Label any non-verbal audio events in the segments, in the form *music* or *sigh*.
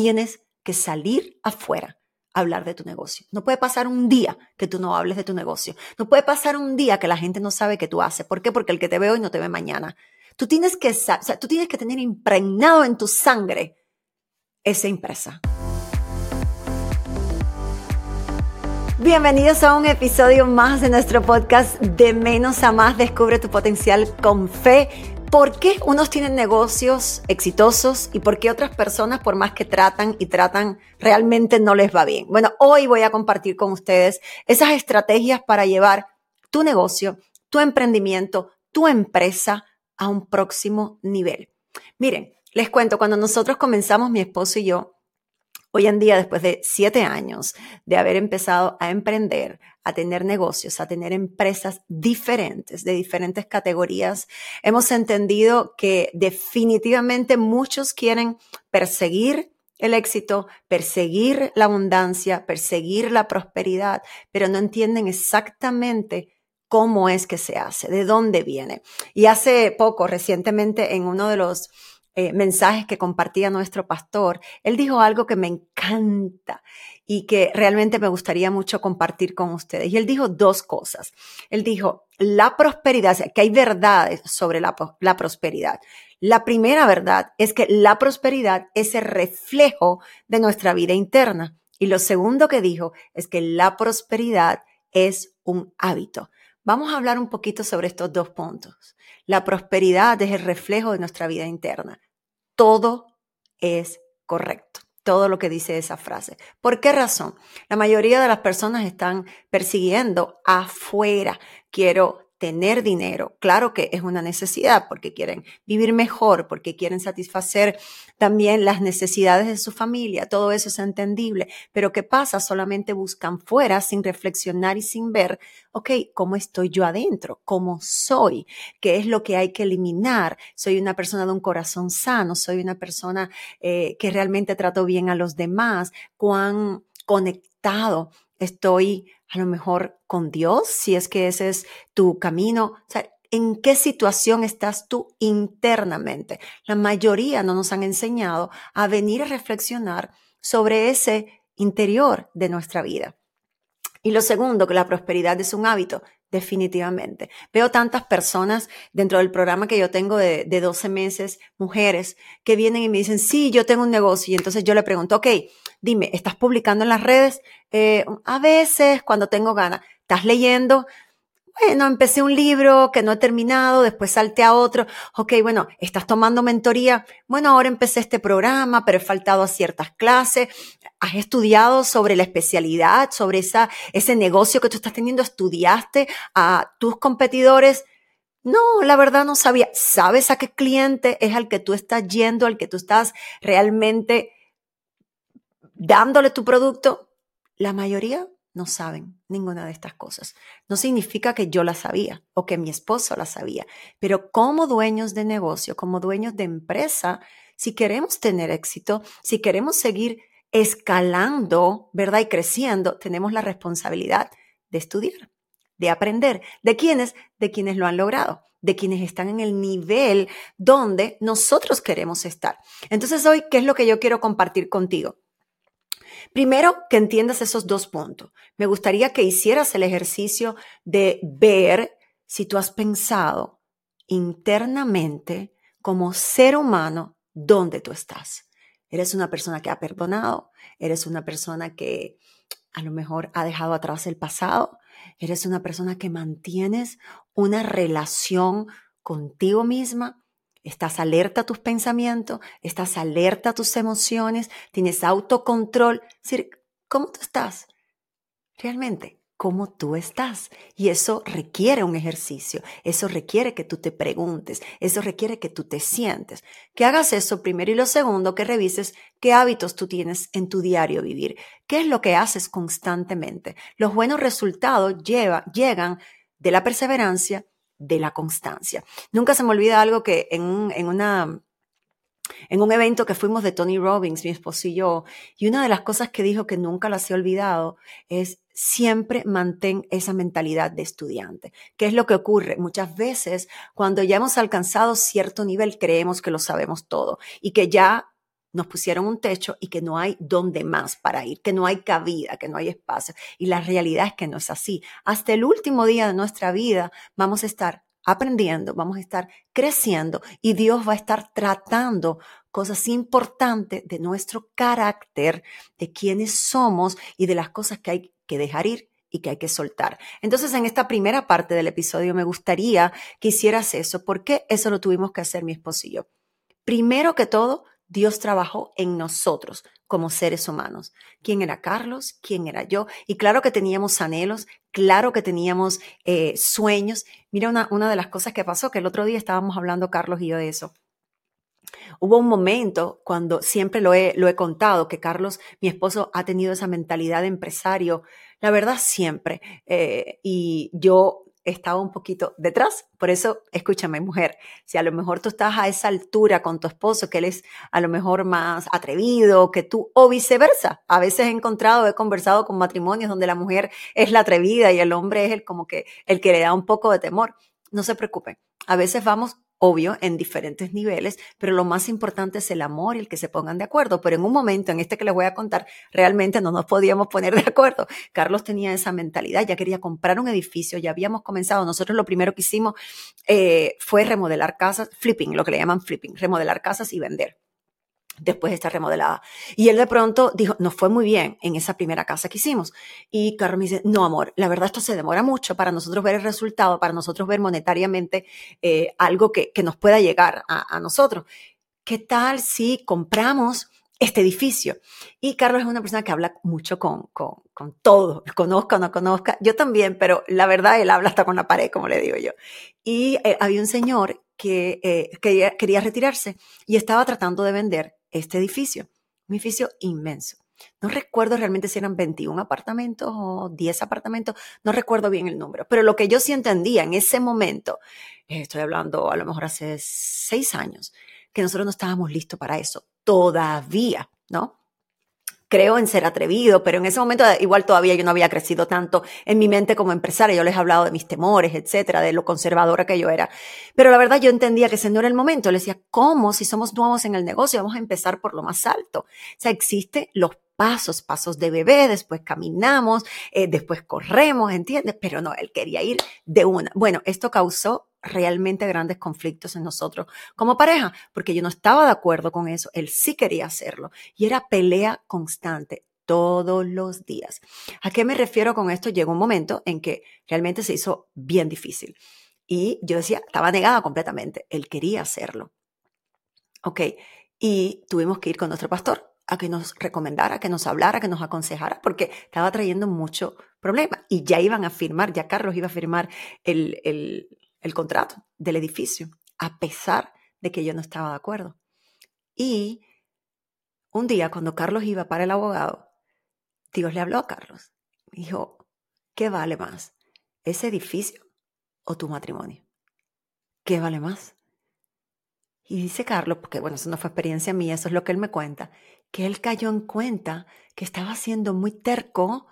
tienes que salir afuera a hablar de tu negocio. No puede pasar un día que tú no hables de tu negocio. No puede pasar un día que la gente no sabe qué tú haces. ¿Por qué? Porque el que te ve hoy no te ve mañana. Tú tienes que, o sea, tú tienes que tener impregnado en tu sangre esa empresa. Bienvenidos a un episodio más de nuestro podcast De menos a más, descubre tu potencial con fe. ¿Por qué unos tienen negocios exitosos y por qué otras personas, por más que tratan y tratan, realmente no les va bien? Bueno, hoy voy a compartir con ustedes esas estrategias para llevar tu negocio, tu emprendimiento, tu empresa a un próximo nivel. Miren, les cuento, cuando nosotros comenzamos, mi esposo y yo, Hoy en día, después de siete años de haber empezado a emprender, a tener negocios, a tener empresas diferentes, de diferentes categorías, hemos entendido que definitivamente muchos quieren perseguir el éxito, perseguir la abundancia, perseguir la prosperidad, pero no entienden exactamente cómo es que se hace, de dónde viene. Y hace poco, recientemente, en uno de los eh, mensajes que compartía nuestro pastor, él dijo algo que me encanta y que realmente me gustaría mucho compartir con ustedes. Y él dijo dos cosas. Él dijo, la prosperidad, que hay verdades sobre la prosperidad. La primera verdad es que la prosperidad es el reflejo de nuestra vida interna. Y lo segundo que dijo es que la prosperidad es un hábito. Vamos a hablar un poquito sobre estos dos puntos. La prosperidad es el reflejo de nuestra vida interna todo es correcto. Todo lo que dice esa frase. ¿Por qué razón? La mayoría de las personas están persiguiendo afuera. Quiero tener dinero. Claro que es una necesidad porque quieren vivir mejor, porque quieren satisfacer también las necesidades de su familia. Todo eso es entendible. Pero ¿qué pasa? Solamente buscan fuera sin reflexionar y sin ver, ok, ¿cómo estoy yo adentro? ¿Cómo soy? ¿Qué es lo que hay que eliminar? Soy una persona de un corazón sano, soy una persona eh, que realmente trato bien a los demás, cuán conectado estoy a lo mejor con Dios, si es que ese es tu camino. O sea, ¿en qué situación estás tú internamente? La mayoría no nos han enseñado a venir a reflexionar sobre ese interior de nuestra vida. Y lo segundo, que la prosperidad es un hábito, definitivamente. Veo tantas personas dentro del programa que yo tengo de, de 12 meses, mujeres, que vienen y me dicen, sí, yo tengo un negocio. Y entonces yo le pregunto, ok, dime, ¿estás publicando en las redes? Eh, a veces, cuando tengo ganas. ¿Estás leyendo? Bueno, empecé un libro que no he terminado, después salté a otro. Ok, bueno, estás tomando mentoría. Bueno, ahora empecé este programa, pero he faltado a ciertas clases. ¿Has estudiado sobre la especialidad, sobre esa, ese negocio que tú estás teniendo? ¿Estudiaste a tus competidores? No, la verdad no sabía. ¿Sabes a qué cliente es al que tú estás yendo, al que tú estás realmente dándole tu producto? La mayoría no saben ninguna de estas cosas. No significa que yo la sabía o que mi esposo la sabía, pero como dueños de negocio, como dueños de empresa, si queremos tener éxito, si queremos seguir escalando, ¿verdad? Y creciendo, tenemos la responsabilidad de estudiar, de aprender. ¿De quiénes? De quienes lo han logrado, de quienes están en el nivel donde nosotros queremos estar. Entonces hoy, ¿qué es lo que yo quiero compartir contigo? Primero, que entiendas esos dos puntos. Me gustaría que hicieras el ejercicio de ver si tú has pensado internamente como ser humano dónde tú estás. Eres una persona que ha perdonado, eres una persona que a lo mejor ha dejado atrás el pasado, eres una persona que mantienes una relación contigo misma, Estás alerta a tus pensamientos, estás alerta a tus emociones, tienes autocontrol. Es decir, ¿cómo tú estás? Realmente, ¿cómo tú estás? Y eso requiere un ejercicio, eso requiere que tú te preguntes, eso requiere que tú te sientes. Que hagas eso primero y lo segundo, que revises qué hábitos tú tienes en tu diario vivir, qué es lo que haces constantemente. Los buenos resultados llegan de la perseverancia de la constancia. Nunca se me olvida algo que en, un, en una en un evento que fuimos de Tony Robbins, mi esposo y yo, y una de las cosas que dijo que nunca las he olvidado es siempre mantén esa mentalidad de estudiante. ¿Qué es lo que ocurre? Muchas veces cuando ya hemos alcanzado cierto nivel creemos que lo sabemos todo y que ya nos pusieron un techo y que no hay dónde más para ir, que no hay cabida, que no hay espacio. Y la realidad es que no es así. Hasta el último día de nuestra vida vamos a estar aprendiendo, vamos a estar creciendo y Dios va a estar tratando cosas importantes de nuestro carácter, de quiénes somos y de las cosas que hay que dejar ir y que hay que soltar. Entonces, en esta primera parte del episodio me gustaría que hicieras eso, porque eso lo tuvimos que hacer mi esposo y yo. Primero que todo, Dios trabajó en nosotros como seres humanos. ¿Quién era Carlos? ¿Quién era yo? Y claro que teníamos anhelos, claro que teníamos eh, sueños. Mira, una, una de las cosas que pasó, que el otro día estábamos hablando Carlos y yo de eso. Hubo un momento cuando siempre lo he, lo he contado, que Carlos, mi esposo, ha tenido esa mentalidad de empresario, la verdad siempre. Eh, y yo estaba un poquito detrás. Por eso, escúchame, mujer, si a lo mejor tú estás a esa altura con tu esposo, que él es a lo mejor más atrevido que tú, o viceversa. A veces he encontrado, he conversado con matrimonios donde la mujer es la atrevida y el hombre es el como que el que le da un poco de temor. No se preocupen. A veces vamos obvio, en diferentes niveles, pero lo más importante es el amor y el que se pongan de acuerdo. Pero en un momento, en este que les voy a contar, realmente no nos podíamos poner de acuerdo. Carlos tenía esa mentalidad, ya quería comprar un edificio, ya habíamos comenzado. Nosotros lo primero que hicimos eh, fue remodelar casas, flipping, lo que le llaman flipping, remodelar casas y vender después de estar remodelada. Y él de pronto dijo, nos fue muy bien en esa primera casa que hicimos. Y Carlos me dice, no, amor, la verdad esto se demora mucho para nosotros ver el resultado, para nosotros ver monetariamente eh, algo que, que, nos pueda llegar a, a nosotros. ¿Qué tal si compramos este edificio. Y Carlos es una persona que habla mucho con, con, con, todo, conozca o no conozca, yo también, pero la verdad él habla hasta con la pared, como le digo yo. Y eh, había un señor que eh, quería, quería retirarse y estaba tratando de vender este edificio, un edificio inmenso. No recuerdo realmente si eran 21 apartamentos o 10 apartamentos, no recuerdo bien el número, pero lo que yo sí entendía en ese momento, estoy hablando a lo mejor hace seis años, que nosotros no estábamos listos para eso, todavía, ¿no? Creo en ser atrevido, pero en ese momento igual todavía yo no había crecido tanto en mi mente como empresaria. Yo les he hablado de mis temores, etcétera, de lo conservadora que yo era. Pero la verdad yo entendía que ese no era el momento. Le decía, ¿cómo? Si somos nuevos en el negocio, vamos a empezar por lo más alto. O sea, existe los pasos, pasos de bebé, después caminamos, eh, después corremos, ¿entiendes? Pero no, él quería ir de una. Bueno, esto causó realmente grandes conflictos en nosotros como pareja, porque yo no estaba de acuerdo con eso, él sí quería hacerlo y era pelea constante todos los días. ¿A qué me refiero con esto? Llegó un momento en que realmente se hizo bien difícil y yo decía, estaba negada completamente, él quería hacerlo. Ok, y tuvimos que ir con nuestro pastor a que nos recomendara, que nos hablara, que nos aconsejara, porque estaba trayendo mucho problema. Y ya iban a firmar, ya Carlos iba a firmar el, el, el contrato del edificio, a pesar de que yo no estaba de acuerdo. Y un día, cuando Carlos iba para el abogado, Dios le habló a Carlos. Dijo, ¿qué vale más? ¿Ese edificio o tu matrimonio? ¿Qué vale más? Y dice Carlos, porque bueno, eso no fue experiencia mía, eso es lo que él me cuenta, que él cayó en cuenta que estaba siendo muy terco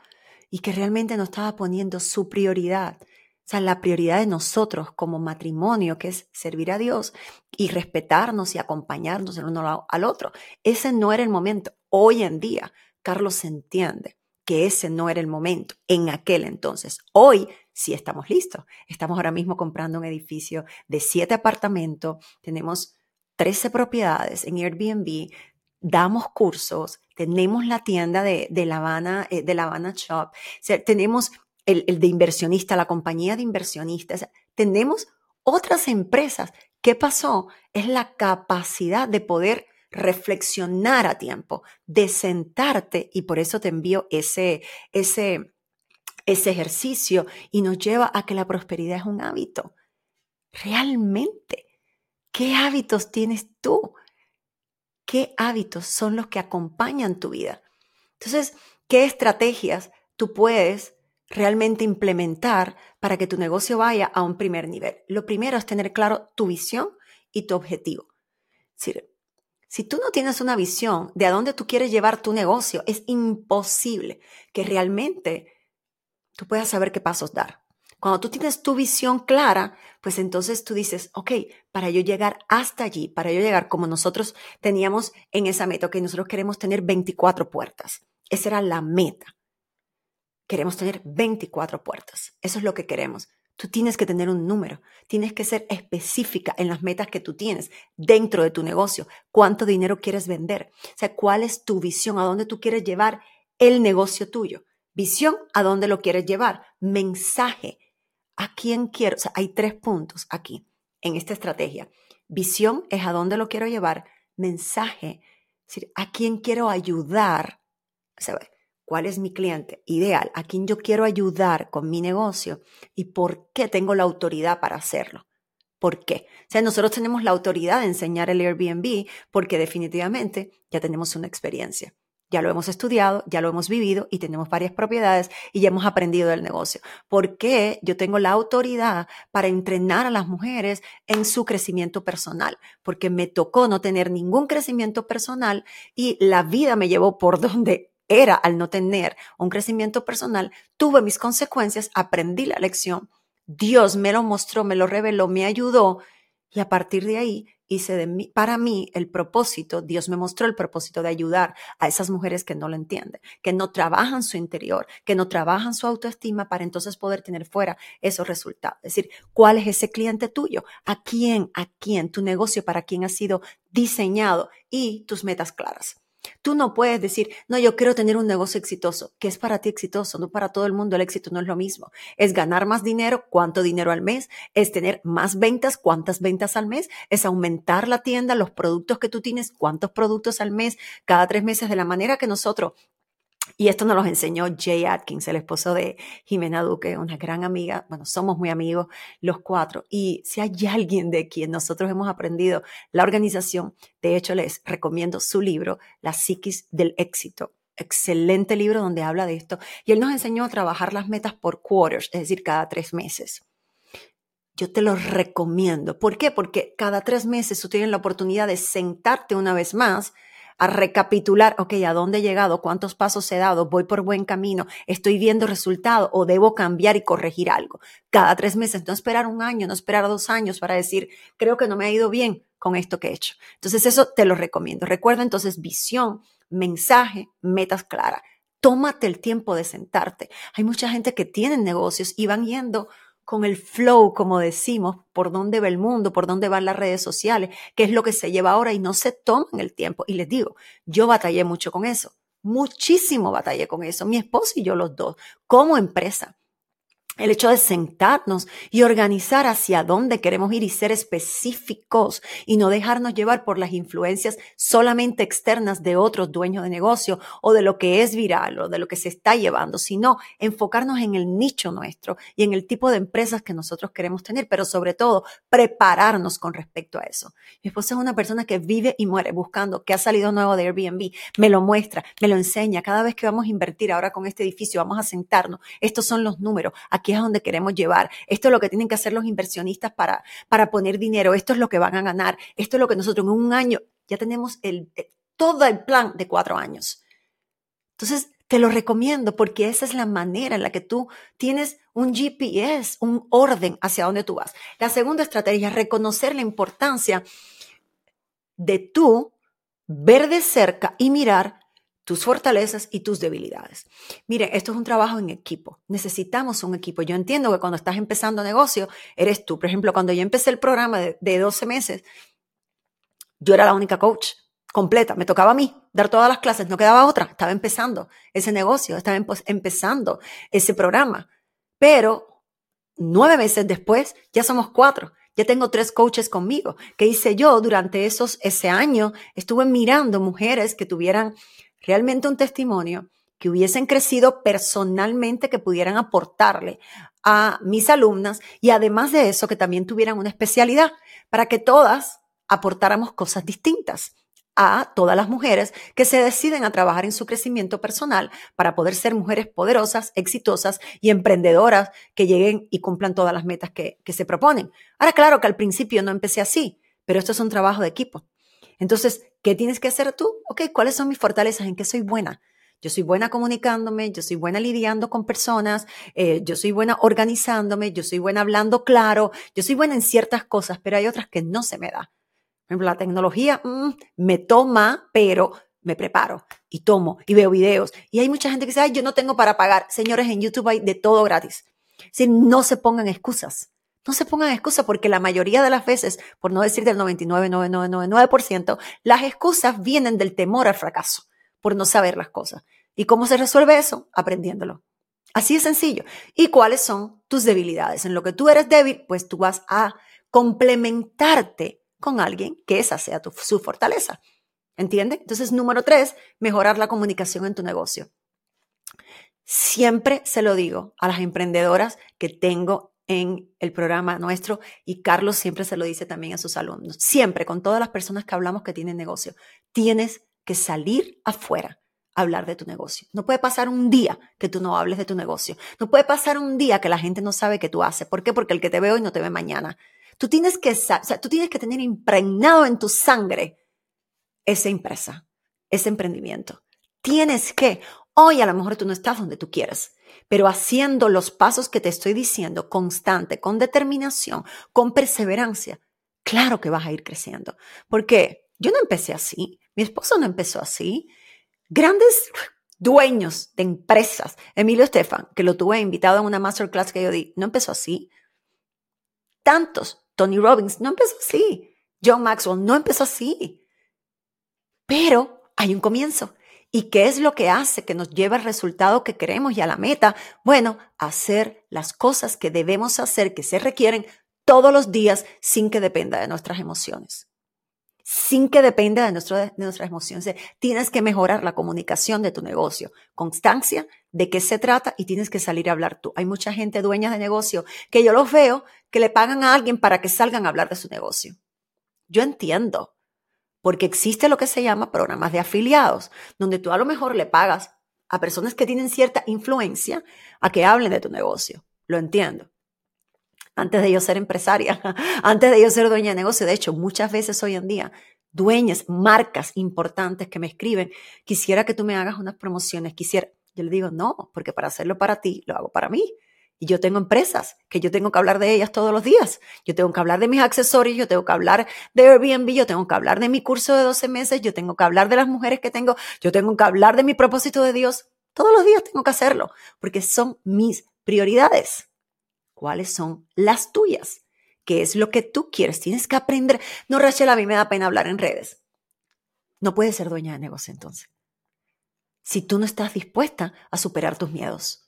y que realmente no estaba poniendo su prioridad o sea, la prioridad de nosotros como matrimonio, que es servir a Dios y respetarnos y acompañarnos el uno al otro. Ese no era el momento. Hoy en día, Carlos entiende que ese no era el momento en aquel entonces. Hoy sí estamos listos. Estamos ahora mismo comprando un edificio de siete apartamentos, tenemos 13 propiedades en Airbnb, damos cursos, tenemos la tienda de, La Habana, eh, de La Habana Shop, tenemos el, de inversionista, la compañía de inversionistas. Tenemos otras empresas. ¿Qué pasó? Es la capacidad de poder reflexionar a tiempo, de sentarte y por eso te envío ese, ese, ese ejercicio y nos lleva a que la prosperidad es un hábito. Realmente, ¿qué hábitos tienes tú? ¿Qué hábitos son los que acompañan tu vida? Entonces, ¿qué estrategias tú puedes realmente implementar para que tu negocio vaya a un primer nivel. Lo primero es tener claro tu visión y tu objetivo. si tú no tienes una visión de a dónde tú quieres llevar tu negocio, es imposible que realmente tú puedas saber qué pasos dar. Cuando tú tienes tu visión clara, pues entonces tú dices, ok, para yo llegar hasta allí, para yo llegar como nosotros teníamos en esa meta, que nosotros queremos tener 24 puertas. Esa era la meta. Queremos tener 24 puertas. Eso es lo que queremos. Tú tienes que tener un número, tienes que ser específica en las metas que tú tienes dentro de tu negocio. ¿Cuánto dinero quieres vender? O sea, ¿cuál es tu visión? ¿A dónde tú quieres llevar el negocio tuyo? Visión, ¿a dónde lo quieres llevar? Mensaje, ¿a quién quiero? O sea, hay tres puntos aquí en esta estrategia. Visión es a dónde lo quiero llevar. Mensaje, es decir, ¿a quién quiero ayudar? O sea, cuál es mi cliente ideal, a quién yo quiero ayudar con mi negocio y por qué tengo la autoridad para hacerlo. ¿Por qué? O sea, nosotros tenemos la autoridad de enseñar el Airbnb porque definitivamente ya tenemos una experiencia. Ya lo hemos estudiado, ya lo hemos vivido y tenemos varias propiedades y ya hemos aprendido del negocio. ¿Por qué yo tengo la autoridad para entrenar a las mujeres en su crecimiento personal? Porque me tocó no tener ningún crecimiento personal y la vida me llevó por *laughs* donde era al no tener un crecimiento personal, tuve mis consecuencias, aprendí la lección, Dios me lo mostró, me lo reveló, me ayudó y a partir de ahí hice de mí, para mí el propósito, Dios me mostró el propósito de ayudar a esas mujeres que no lo entienden, que no trabajan su interior, que no trabajan su autoestima para entonces poder tener fuera esos resultados. Es decir, ¿cuál es ese cliente tuyo? ¿A quién? ¿A quién? Tu negocio para quién ha sido diseñado y tus metas claras. Tú no puedes decir, no, yo quiero tener un negocio exitoso. ¿Qué es para ti exitoso? No para todo el mundo el éxito no es lo mismo. Es ganar más dinero, cuánto dinero al mes, es tener más ventas, cuántas ventas al mes, es aumentar la tienda, los productos que tú tienes, cuántos productos al mes, cada tres meses, de la manera que nosotros y esto nos lo enseñó Jay Atkins, el esposo de Jimena Duque, una gran amiga. Bueno, somos muy amigos los cuatro. Y si hay alguien de quien nosotros hemos aprendido la organización, de hecho les recomiendo su libro, La psiquis del éxito. Excelente libro donde habla de esto. Y él nos enseñó a trabajar las metas por quarters, es decir, cada tres meses. Yo te lo recomiendo. ¿Por qué? Porque cada tres meses tú tienes la oportunidad de sentarte una vez más a recapitular, ok, ¿a dónde he llegado? ¿Cuántos pasos he dado? ¿Voy por buen camino? ¿Estoy viendo resultado o debo cambiar y corregir algo? Cada tres meses, no esperar un año, no esperar dos años para decir, creo que no me ha ido bien con esto que he hecho. Entonces, eso te lo recomiendo. Recuerda entonces visión, mensaje, metas claras. Tómate el tiempo de sentarte. Hay mucha gente que tiene negocios y van yendo con el flow, como decimos, por dónde va el mundo, por dónde van las redes sociales, qué es lo que se lleva ahora y no se toman el tiempo. Y les digo, yo batallé mucho con eso, muchísimo batallé con eso, mi esposo y yo los dos, como empresa el hecho de sentarnos y organizar hacia dónde queremos ir y ser específicos y no dejarnos llevar por las influencias solamente externas de otros dueños de negocio o de lo que es viral o de lo que se está llevando, sino enfocarnos en el nicho nuestro y en el tipo de empresas que nosotros queremos tener, pero sobre todo prepararnos con respecto a eso. Mi esposa es una persona que vive y muere buscando qué ha salido nuevo de Airbnb, me lo muestra, me lo enseña. Cada vez que vamos a invertir ahora con este edificio, vamos a sentarnos, estos son los números aquí es donde queremos llevar, esto es lo que tienen que hacer los inversionistas para, para poner dinero, esto es lo que van a ganar, esto es lo que nosotros en un año ya tenemos el, eh, todo el plan de cuatro años. Entonces, te lo recomiendo porque esa es la manera en la que tú tienes un GPS, un orden hacia dónde tú vas. La segunda estrategia es reconocer la importancia de tú ver de cerca y mirar tus fortalezas y tus debilidades. Mire, esto es un trabajo en equipo. Necesitamos un equipo. Yo entiendo que cuando estás empezando negocio, eres tú. Por ejemplo, cuando yo empecé el programa de, 12 meses, yo era la única coach completa. Me tocaba a mí dar todas las clases, no quedaba otra. Estaba empezando ese negocio, estaba empezando ese programa. Pero nueve meses después, ya somos cuatro. Ya tengo tres coaches conmigo. ¿Qué hice yo durante esos, ese año? Estuve mirando mujeres que tuvieran realmente un testimonio que hubiesen crecido personalmente, que pudieran aportarle a mis alumnas y además de eso, que también tuvieran una especialidad para que todas aportáramos cosas distintas a todas las mujeres que se deciden a trabajar en su crecimiento personal para poder ser mujeres poderosas, exitosas y emprendedoras que lleguen y cumplan todas las metas que, se proponen. Ahora, claro que al principio no empecé así, pero esto es un trabajo de equipo. Entonces, ¿qué tienes que hacer tú? Ok, ¿cuáles son mis fortalezas? ¿En qué soy buena? Yo soy buena comunicándome, yo soy buena lidiando con personas, eh, yo soy buena organizándome, yo soy buena hablando claro, yo soy buena en ciertas cosas, pero hay otras que no se me da. Por ejemplo, la tecnología mm, me toma, pero me preparo y tomo y veo videos. Y hay mucha gente que dice, ay, yo no tengo para pagar. Señores, en YouTube hay de todo gratis. Si no se pongan excusas. No se pongan excusas porque la mayoría de las veces, por no decir del 99,9999%, las excusas vienen del temor al fracaso, por no saber las cosas. ¿Y cómo se resuelve eso? Aprendiéndolo. Así de sencillo. ¿Y cuáles son tus debilidades? En lo que tú eres débil, pues tú vas a complementarte con alguien que esa sea su fortaleza. ¿Entiende? Entonces, número tres, mejorar la comunicación en tu negocio. Siempre se lo digo a las emprendedoras que tengo en el programa nuestro y Carlos siempre se lo dice también a sus alumnos. Siempre, con todas las personas que hablamos que tienen negocio, tienes que salir afuera a hablar de tu negocio. No puede pasar un día que tú no hables de tu negocio. No puede pasar un día que la gente no sabe qué tú haces. ¿Por qué? Porque el que te ve hoy no te ve mañana. Tú tienes que, o sea, tú tienes que tener impregnado en tu sangre esa empresa, ese emprendimiento. Tienes que, hoy a lo mejor tú no estás donde tú quieres, pero haciendo los pasos que te estoy diciendo, constante, con determinación, con perseverancia, claro que vas a ir creciendo. Porque yo no empecé así, mi esposo no empezó así. Grandes dueños de empresas, Emilio Estefan, que lo tuve invitado a una masterclass que yo di, no empezó así. Tantos, Tony Robbins, no empezó así. John Maxwell no empezó así. Pero hay un comienzo. ¿Y qué es lo que hace que nos lleve al resultado que queremos y a la meta? Bueno, hacer las cosas que debemos hacer, que se requieren todos los días sin que dependa de nuestras emociones. Sin que dependa de, nuestras emociones. Tienes que mejorar la comunicación de tu negocio. Constancia, de qué se trata y tienes que salir a hablar tú. Hay mucha gente dueña de negocio que yo los veo que le pagan a alguien para que salgan a hablar de su negocio. Yo entiendo, porque existe lo que se llama programas de afiliados, donde tú a lo mejor le pagas a personas que tienen cierta influencia a que hablen de tu negocio. Lo entiendo. Antes de yo ser empresaria, *laughs* antes de yo ser dueña de negocio, de hecho, muchas veces hoy en día, dueñas, marcas importantes que me escriben, quisiera que tú me hagas unas promociones, quisiera, yo le digo, no, porque para hacerlo para ti, lo hago para mí. Y yo tengo empresas que yo tengo que hablar de ellas todos los días. Yo tengo que hablar de mis accesorios, yo tengo que hablar de Airbnb, yo tengo que hablar de mi curso de 12 meses, yo tengo que hablar de las mujeres que tengo, yo tengo que hablar de mi propósito de Dios. Todos los días tengo que hacerlo porque son mis prioridades. ¿Cuáles son las tuyas? ¿Qué es lo que tú quieres? Tienes que aprender. No, Rachel, a mí me da pena hablar en redes. No puedes ser dueña de negocio entonces. Si tú no estás dispuesta a superar tus miedos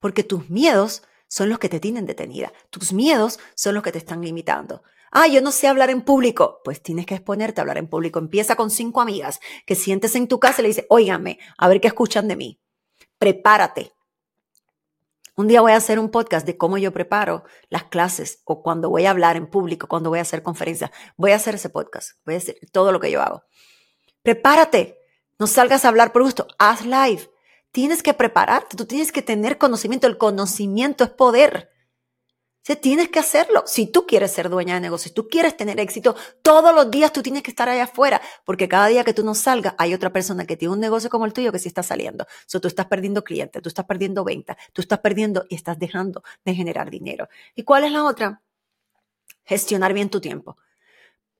porque tus miedos son los que te tienen detenida. Tus miedos son los que te están limitando. Ah, yo no sé hablar en público. Pues tienes que exponerte a hablar en público. Empieza con cinco amigas que sientes en tu casa y le dices, óigame, a ver qué escuchan de mí. Prepárate. Un día voy a hacer un podcast de cómo yo preparo las clases o cuando voy a hablar en público, cuando voy a hacer conferencias. Voy a hacer ese podcast. Voy a hacer todo lo que yo hago. Prepárate. No salgas a hablar por gusto. Haz live tienes que prepararte, tú tienes que tener conocimiento. El conocimiento es poder. O tienes que hacerlo. Si tú quieres ser dueña de negocio, si tú quieres tener éxito, todos los días tú tienes que estar allá afuera, porque cada día que tú no salgas, hay otra persona que tiene un negocio como el tuyo que sí está saliendo. So, tú estás perdiendo clientes, tú estás perdiendo venta, tú estás perdiendo y estás dejando de generar dinero. ¿Y cuál es la otra? Gestionar bien tu tiempo.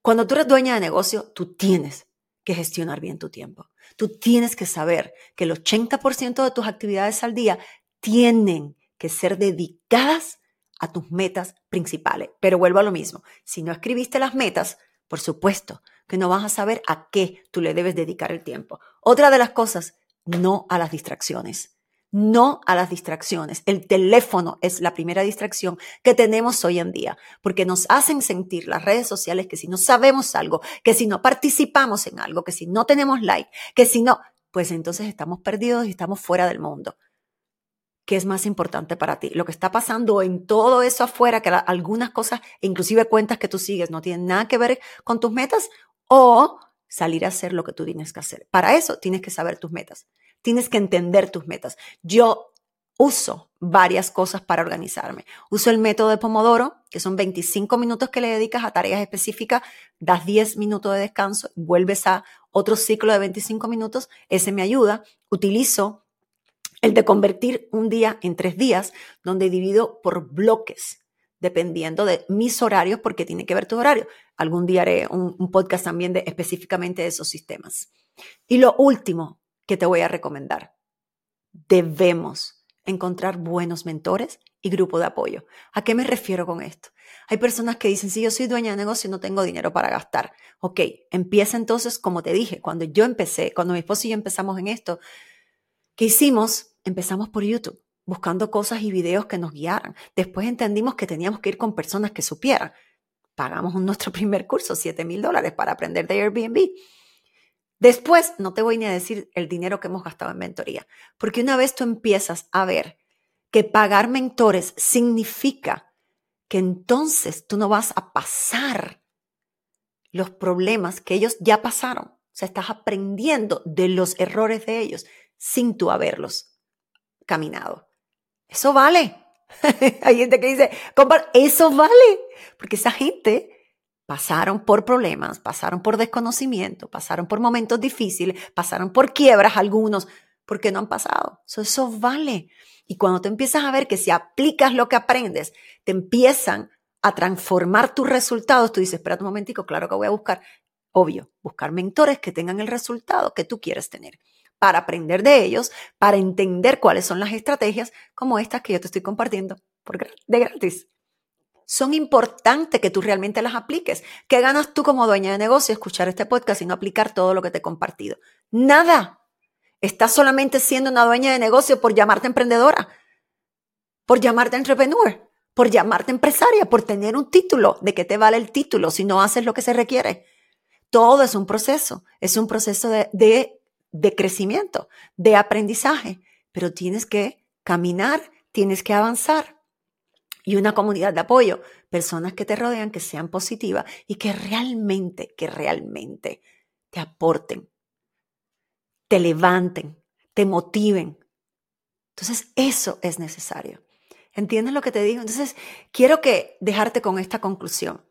Cuando tú eres dueña de negocio, tú tienes que gestionar bien tu tiempo. Tú tienes que saber que el 80% de tus actividades al día tienen que ser dedicadas a tus metas principales. Pero vuelvo a lo mismo. Si no escribiste las metas, por supuesto que no vas a saber a qué tú le debes dedicar el tiempo. Otra de las cosas, no a las distracciones no a las distracciones. El teléfono es la primera distracción que tenemos hoy en día, porque nos hacen sentir las redes sociales que si no sabemos algo, que si no participamos en algo, que si no tenemos like, que si no, pues entonces estamos perdidos y estamos fuera del mundo. ¿Qué es más importante para ti? Lo que está pasando en todo eso afuera, que algunas cosas, inclusive cuentas que tú sigues, no tienen nada que ver con tus metas, o salir a hacer lo que tú tienes que hacer. Para eso tienes que saber tus metas. Tienes que entender tus metas. Yo uso varias cosas para organizarme. Uso el método de Pomodoro, que son 25 minutos que le dedicas a tareas específicas, das 10 minutos de descanso, vuelves a otro ciclo de 25 minutos, ese me ayuda. Utilizo el de convertir un día en tres días, donde divido por bloques, dependiendo de mis horarios, porque tiene que ver tu horario. Algún día haré un, podcast también específicamente de esos sistemas. Y lo último que te voy a recomendar, debemos encontrar buenos mentores y grupo de apoyo. ¿A qué me refiero con esto? Hay personas que dicen, si yo soy dueña de negocio no tengo dinero para gastar. Ok, empieza entonces, como te dije, cuando yo empecé, cuando mi esposo y yo empezamos en esto, ¿qué hicimos? Empezamos por YouTube, buscando cosas y videos que nos guiaran. Después entendimos que teníamos que ir con personas que supieran. Pagamos nuestro *laughs* primer curso, 7 mil dólares para aprender de Airbnb. Después, no te voy ni a decir el dinero que hemos gastado en mentoría, porque una vez tú empiezas a ver que pagar mentores significa que entonces tú no vas a pasar los problemas que ellos ya pasaron. O sea, estás aprendiendo de los errores de ellos sin tú haberlos caminado. Eso vale. *laughs* Hay gente que dice, eso vale, porque esa gente pasaron por problemas, pasaron por desconocimiento, pasaron por momentos difíciles, pasaron por quiebras algunos, porque no han pasado. Eso, vale. Y cuando te empiezas a ver que si aplicas lo que aprendes, te empiezan a transformar tus resultados, tú dices, espera un momentico, claro que voy a buscar, obvio, buscar mentores que tengan el resultado que tú quieres tener para aprender de ellos, para entender cuáles son las estrategias como estas que yo te estoy compartiendo de gratis son importantes que tú realmente las apliques. ¿Qué ganas tú como dueña de negocio escuchar este podcast y no aplicar todo lo que te he compartido? Nada. Estás solamente siendo una dueña de negocio por llamarte emprendedora, por llamarte entrepreneur, por llamarte empresaria, por tener un título. ¿De qué te vale el título si no haces lo que se requiere? Todo es un proceso, es un proceso de, de, de crecimiento, de aprendizaje, pero tienes que caminar, tienes que avanzar y una comunidad de apoyo, personas que te rodean, que sean positivas y que realmente, que realmente te aporten, te levanten, te motiven. Entonces, eso es necesario. ¿Entiendes lo que te digo? Entonces, quiero que dejarte con esta conclusión.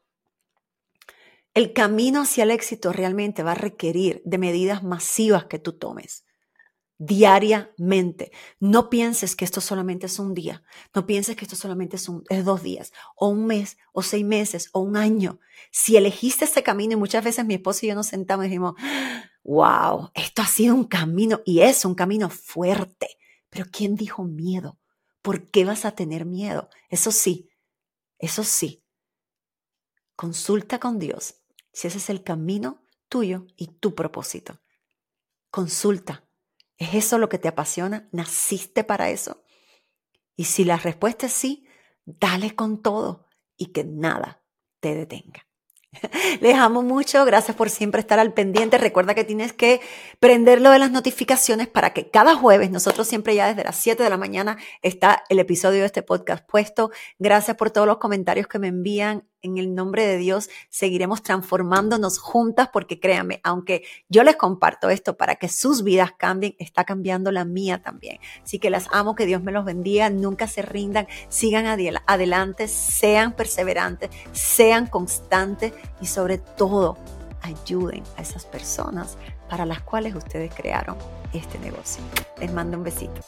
El camino hacia el éxito realmente va a requerir de medidas masivas que tú tomes diariamente. No pienses que esto solamente es un día, no pienses que esto solamente es, un, dos días, o un mes, o seis meses, o un año. Si elegiste ese camino, y muchas veces mi esposo y yo nos sentamos y dijimos, wow, esto ha sido un camino, y es un camino fuerte. Pero ¿quién dijo miedo? ¿Por qué vas a tener miedo? Eso sí, eso sí. Consulta con Dios si ese es el camino tuyo y tu propósito. Consulta ¿Es eso lo que te apasiona? ¿Naciste para eso? Y si la respuesta es sí, dale con todo y que nada te detenga. *laughs* Les amo mucho, gracias por siempre estar al pendiente. Recuerda que tienes que prenderlo de las notificaciones para que cada jueves, nosotros siempre ya desde las 7 de la mañana está el episodio de este podcast puesto. Gracias por todos los comentarios que me envían en el nombre de Dios seguiremos transformándonos juntas porque créanme, aunque yo les comparto esto para que sus vidas cambien, está cambiando la mía también. Así que las amo, que Dios me los bendiga, nunca se rindan, sigan adelante, sean perseverantes, sean constantes y sobre todo ayuden a esas personas para las cuales ustedes crearon este negocio. Les mando un besito.